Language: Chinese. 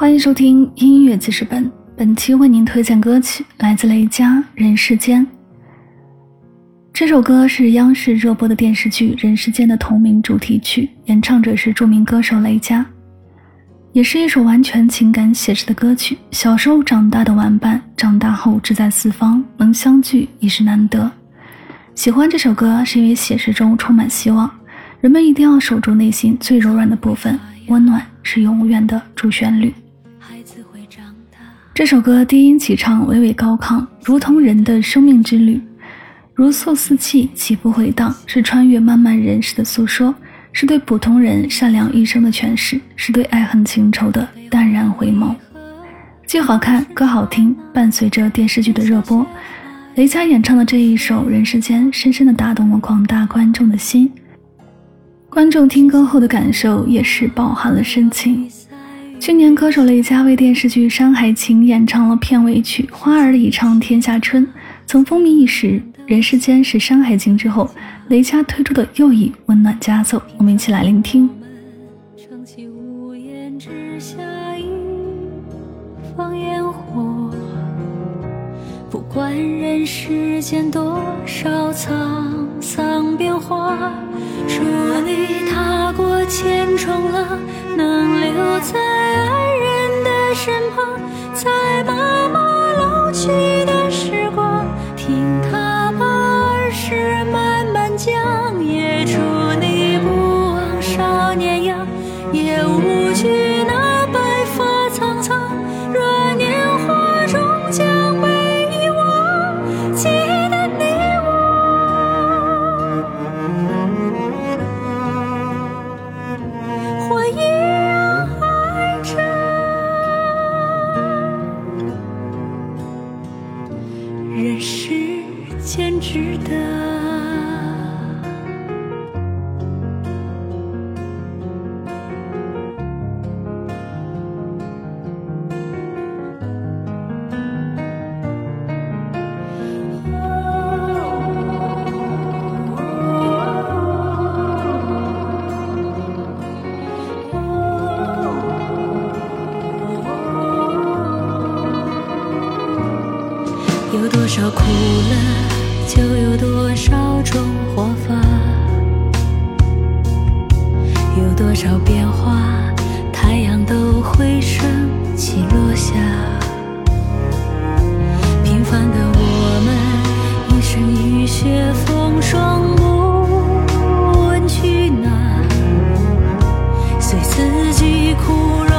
欢迎收听音乐记事本，本期为您推荐歌曲来自雷佳《人世间》。这首歌是央视热播的电视剧《人世间》的同名主题曲，演唱者是著名歌手雷佳，也是一首完全情感写实的歌曲。小时候长大的玩伴，长大后志在四方，能相聚已是难得。喜欢这首歌，是因为写实中充满希望，人们一定要守住内心最柔软的部分，温暖是永远的主旋律。这首歌低音起唱娓娓高亢，如同人的生命之旅，如诉四气起伏回荡，是穿越漫漫人世的诉说，是对普通人善良一生的诠释，是对爱恨情仇的淡然回眸。既好看，歌好听，伴随着电视剧的热播，雷佳演唱的这一首《人世间》，深深的打动了广大观众的心。观众听歌后的感受也是饱含了深情。去年，歌手雷佳为电视剧《山海情》演唱了片尾曲《花儿已唱天下春》，曾风靡一时。《人世间》是《山海情》之后雷佳推出的又一温暖佳作，我们一起来聆听。不管人世间多少沧桑变化，祝你踏过千重浪能留在爱人的身旁在妈妈老去的时光听她把儿时慢慢讲也祝你不忘少年样也无惧那人世间值得。有多少苦乐，就有多少种活法；有多少变化，太阳都会升起落下。平凡的我们，一生雨雪风霜，不问去哪，随四季枯荣。